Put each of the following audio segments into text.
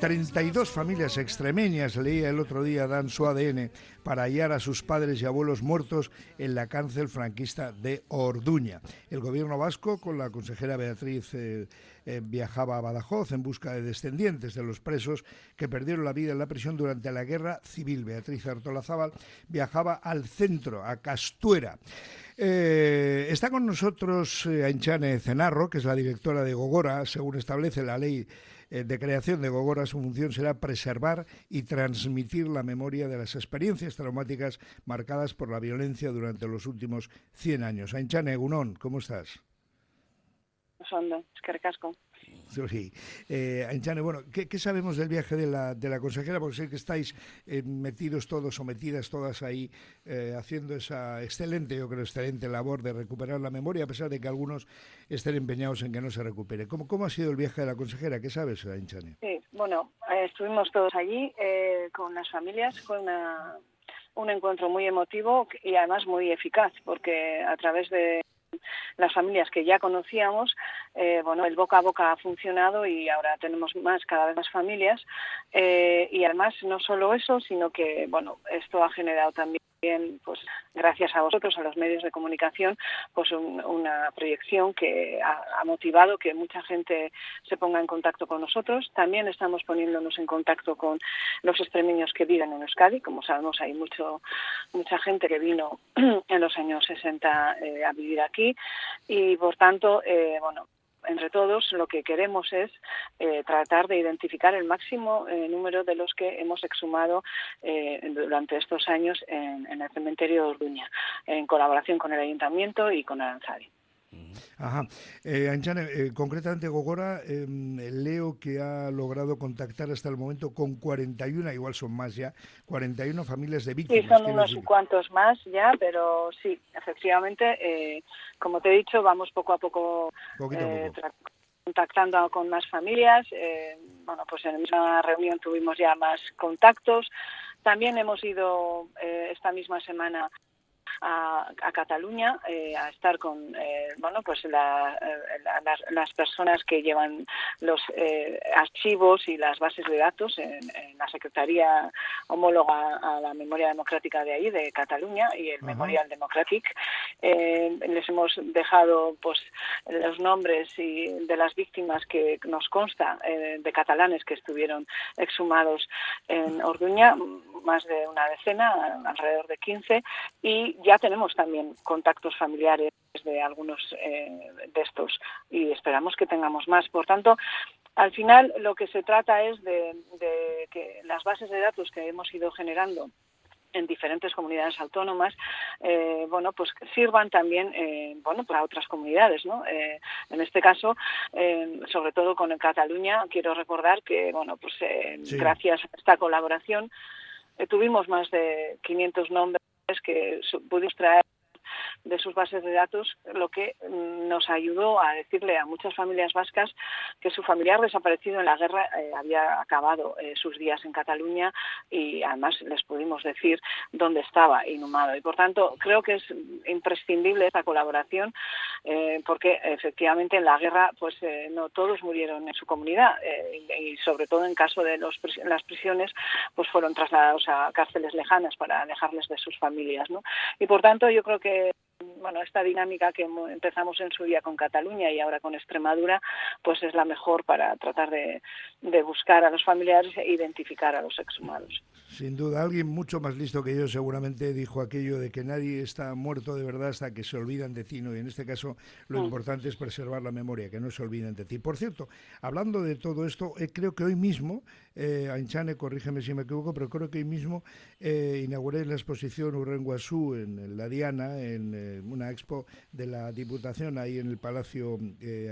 32 familias extremeñas, leía el otro día, dan su ADN para hallar a sus padres y abuelos muertos en la cárcel franquista de Orduña. El gobierno vasco, con la consejera Beatriz, eh, eh, viajaba a Badajoz en busca de descendientes de los presos que perdieron la vida en la prisión durante la guerra civil. Beatriz Artolazábal viajaba al centro, a Castuera. Eh, está con nosotros Ainchane Cenarro, que es la directora de Gogora, según establece la ley de creación de Gogora, su función será preservar y transmitir la memoria de las experiencias traumáticas marcadas por la violencia durante los últimos 100 años. Ainchane Egunon, ¿cómo estás? es que. Sí. Eh, bueno, ¿qué, sabemos del viaje de la, de la consejera? Porque sé que estáis eh, metidos todos o metidas todas ahí eh, haciendo esa excelente, yo creo, excelente labor de recuperar la memoria, a pesar de que algunos estén empeñados en que no se recupere. ¿Cómo, cómo ha sido el viaje de la consejera? ¿Qué sabes, Inchane? Sí, bueno, eh, estuvimos todos allí con las familias, fue una, un encuentro muy emotivo y además muy eficaz, porque a través de las familias que ya conocíamos, eh, bueno, el boca a boca ha funcionado y ahora tenemos más, cada vez más familias. Eh, y además, no solo eso, sino que, bueno, esto ha generado también pues gracias a vosotros, a los medios de comunicación, pues una proyección que ha, motivado que mucha gente se ponga en contacto con nosotros. También estamos poniéndonos en contacto con los extremeños que viven en Euskadi. Como sabemos, hay mucho mucha gente que vino en los años 60 eh, a vivir aquí y, por tanto, eh, bueno, entre todos lo que queremos es eh, tratar de identificar el máximo eh, número de los que hemos exhumado eh, durante estos años en, el cementerio de Orduña, en colaboración con el Ayuntamiento y con Aranzadi. Ajá. Eh, eh, concretamente Gogora, em, leo que ha logrado contactar hasta el momento con 41, igual son más ya, 41 familias de víctimas. Sí, son unos cuantos más ya, pero sí, efectivamente, eh, como te he dicho, vamos poco a poco, eh, contactando con más familias. bueno, pues en la misma reunión tuvimos ya más contactos. También hemos ido esta misma semana a, Cataluña eh, a estar con eh, bueno pues la, eh, las, personas que llevan los archivos y las bases de datos en, la Secretaría homóloga a la memoria democrática de ahí de Cataluña y el Memorial Democratic les hemos dejado pues los nombres y de las víctimas que nos consta de catalanes que estuvieron exhumados en Orduña más de una decena alrededor de 15 y ya tenemos también contactos familiares de algunos eh, de estos y esperamos que tengamos más. Por tanto, al final lo que se trata es de, que las bases de datos que hemos ido generando en diferentes comunidades autónomas, eh, bueno, pues sirvan también, eh, bueno, para otras comunidades, ¿no? en este caso, sobre todo con Cataluña, quiero recordar que, bueno, pues gracias a esta colaboración tuvimos más de 500 nombres que pudimos traer de sus bases de datos, lo que mm, nos ayudó a decirle a muchas familias vascas que su familiar desaparecido en la guerra eh, había acabado eh, sus días en Cataluña y además les pudimos decir dónde estaba inhumado. Y por tanto, creo que es imprescindible esta colaboración eh, porque efectivamente en la guerra pues no todos murieron en su comunidad y, sobre todo en caso de los, las prisiones pues fueron trasladados a cárceles lejanas para alejarles de sus familias. ¿no? Y por tanto, yo creo que bueno, esta dinámica que empezamos en su día con Cataluña y ahora con Extremadura, pues es la mejor para tratar de, buscar a los familiares e identificar a los exhumados. Sin duda, alguien mucho más listo que yo seguramente dijo aquello de que nadie está muerto de verdad hasta que se olvidan de ti, y en este caso lo mm. importante es preservar la memoria, que no se olviden de ti. Por cierto, hablando de todo esto, eh, creo que hoy mismo, eh, Ainchane, corrígeme si me equivoco, pero creo que hoy mismo eh, inauguré la exposición Urrenguasú en, la Diana, en eh, una expo de la Diputación ahí en el Palacio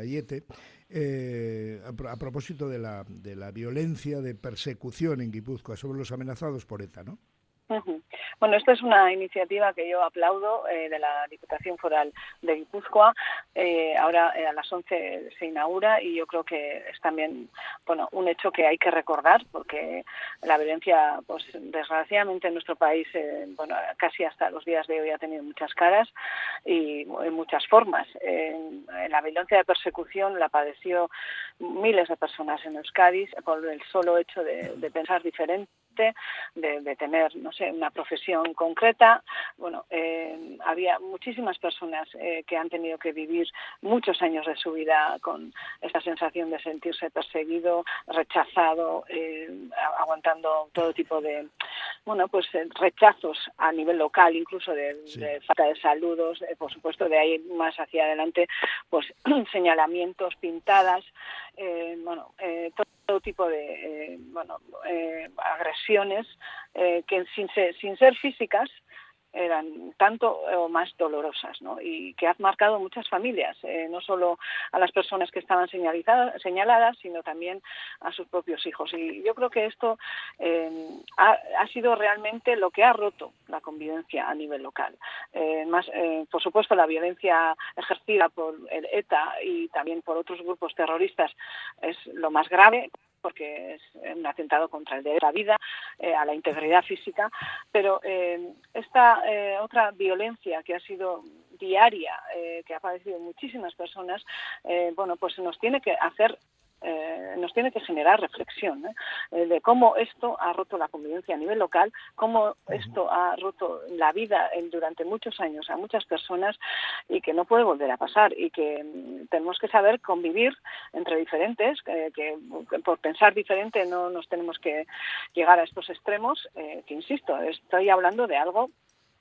Ayete. Eh, a, propósito de la, de la violencia de persecución en Guipúzcoa sobre los amenazados por ETA, ¿no? Bueno, esta es una iniciativa que yo aplaudo eh, de la Diputación Foral de Guipúzcoa. Eh, ahora a las 11 se inaugura y yo creo que es también bueno un hecho que hay que recordar porque la violencia, pues desgraciadamente en nuestro país, bueno, casi hasta los días de hoy ha tenido muchas caras y en muchas formas. la violencia de persecución la padeció miles de personas en Euskadi por el solo hecho de pensar diferente de, tener, no sé, una profesión concreta. Bueno, eh, había muchísimas personas eh, que han tenido que vivir muchos años de su vida con esta sensación de sentirse perseguido, rechazado, eh, aguantando todo tipo de, bueno, pues rechazos a nivel local, incluso de, falta de saludos, por supuesto, de ahí más hacia adelante, pues señalamientos, pintadas, bueno, todo todo tipo de eh, bueno, eh, agresiones eh, que sin sin ser físicas eran tanto o más dolorosas ¿no? y que ha marcado muchas familias, no solo a las personas que estaban señaladas, sino también a sus propios hijos. Y yo creo que esto ha, ha, sido realmente lo que ha roto la convivencia a nivel local. más, por supuesto, la violencia ejercida por el ETA y también por otros grupos terroristas es lo más grave, porque es un atentado contra el derecho a la vida, eh, a la integridad física, pero eh, esta eh, otra violencia que ha sido diaria, que ha padecido muchísimas personas, bueno, pues nos tiene que hacer eh, nos tiene que generar reflexión ¿eh? de cómo esto ha roto la convivencia a nivel local, cómo esto ha roto la vida durante muchos años a muchas personas y que no puede volver a pasar y que mm, tenemos que saber convivir entre diferentes, que por pensar diferente no nos tenemos que llegar a estos extremos, eh, que insisto, estoy hablando de algo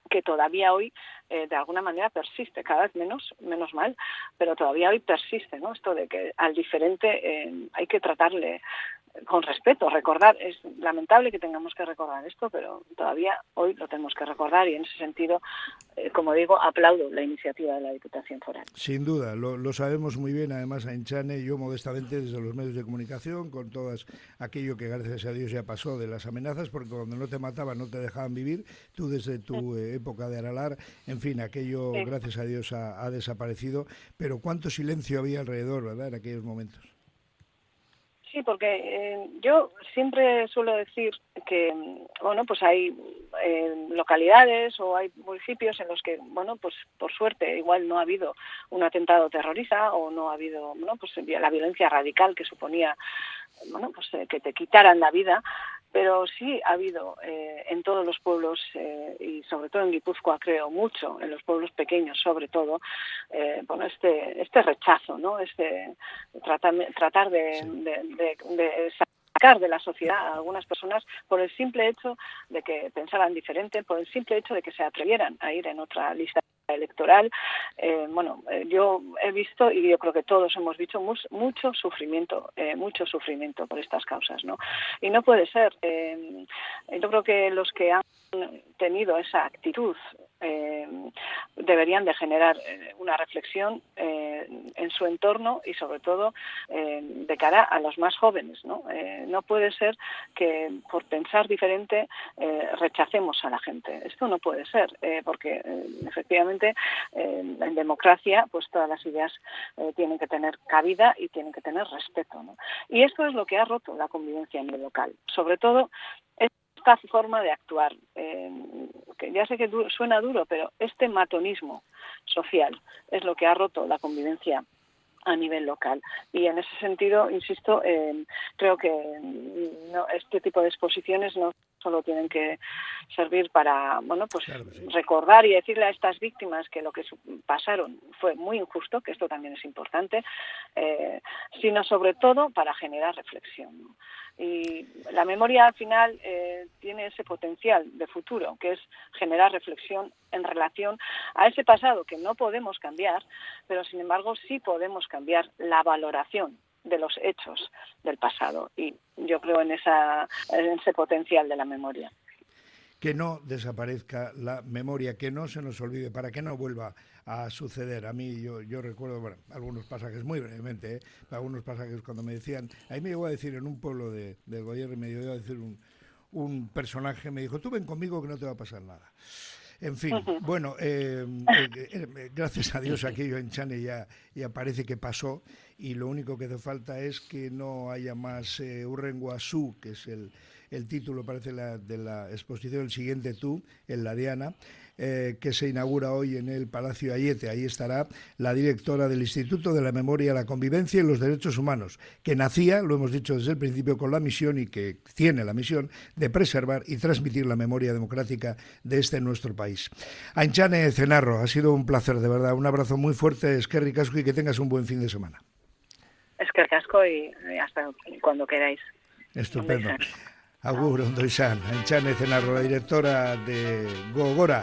que todavía hoy eh, de alguna manera persiste, cada vez menos, menos mal, pero todavía hoy persiste, ¿no? Esto de que al diferente eh, hay que tratarle con respeto, recordar, es lamentable que tengamos que recordar esto, pero todavía hoy lo tenemos que recordar y en ese sentido, eh, como digo, aplaudo la iniciativa de la Diputación Foral. Sin duda, lo, sabemos muy bien, además a Enchane, yo modestamente desde los medios de comunicación, con todo aquello que gracias a Dios ya pasó de las amenazas, porque cuando no te mataban no te dejaban vivir, tú desde tu eh, época de Aralar, en fin, aquello gracias a Dios ha, ha desaparecido, pero cuánto silencio había alrededor, ¿verdad?, en aquellos momentos. Sí, porque eh, yo siempre suelo decir que, bueno, pues hay eh, localidades o hay municipios en los que, bueno, pues por suerte igual no ha habido un atentado terrorista o no ha habido, bueno, pues la violencia radical que suponía, bueno, pues eh, que te quitaran la vida, pero sí ha habido eh, en todos los pueblos eh, y sobre todo en Guipúzcoa creo mucho en los pueblos pequeños sobre todo eh, bueno este este rechazo no este tratar tratar de, de sacar de la sociedad a algunas personas por el simple hecho de que pensaran diferente, por el simple hecho de que se atrevieran a ir en otra lista electoral. Eh, bueno, eh, yo he visto y yo creo que todos hemos visto mucho sufrimiento, eh, mucho sufrimiento por estas causas, ¿no? Y no puede ser. yo creo que los que han tenido esa actitud deberían de generar una reflexión en su entorno y sobre todo de cara a los más jóvenes, ¿no? no puede ser que por pensar diferente rechacemos a la gente. Esto no puede ser, porque efectivamente eh, en democracia pues todas las ideas eh, tienen que tener cabida y tienen que tener respeto. Y esto es lo que ha roto la convivencia en el local. Sobre todo esta forma de actuar, eh, que ya sé que suena duro, pero este matonismo social es lo que ha roto la convivencia a nivel local. Y en ese sentido, insisto, creo que no, este tipo de exposiciones no solo tienen que servir para bueno pues recordar y decirle a estas víctimas que lo que pasaron fue muy injusto que esto también es importante eh, sino sobre todo para generar reflexión y la memoria al final eh, tiene ese potencial de futuro que es generar reflexión en relación a ese pasado que no podemos cambiar pero sin embargo sí podemos cambiar la valoración de los hechos del pasado y yo creo en, esa, en ese potencial de la memoria. Que no desaparezca la memoria, que no se nos olvide, para que no vuelva a suceder. A mí yo, yo recuerdo bueno, algunos pasajes, muy brevemente, ¿eh? algunos pasajes cuando me decían, ahí me llegó a decir en un pueblo de, del gobierno, me llegó a decir un, un personaje me dijo, tú ven conmigo que no te va a pasar nada. En fin, bueno, eh, eh, eh, gracias a Dios aquello en Chane ya, ya parece que pasó y lo único que hace falta es que no haya más eh, Urrenguasú, que es el, el título, parece, de la exposición El siguiente tú, en la Diana, eh, que se inaugura hoy en el Palacio Ayete. Ahí estará la directora del Instituto de la Memoria, la Convivencia y los Derechos Humanos, que nacía, lo hemos dicho desde el principio, con la misión y que tiene la misión de preservar y transmitir la memoria democrática de este nuestro país. Anchane Cenarro, ha sido un placer, de verdad. Un abrazo muy fuerte, Esquerri Casco, y que tengas un buen fin de semana. Esquerra asco y hasta cuando queráis. Estupendo. Agur, ondo izan. Antxanez en la directora de Gogora.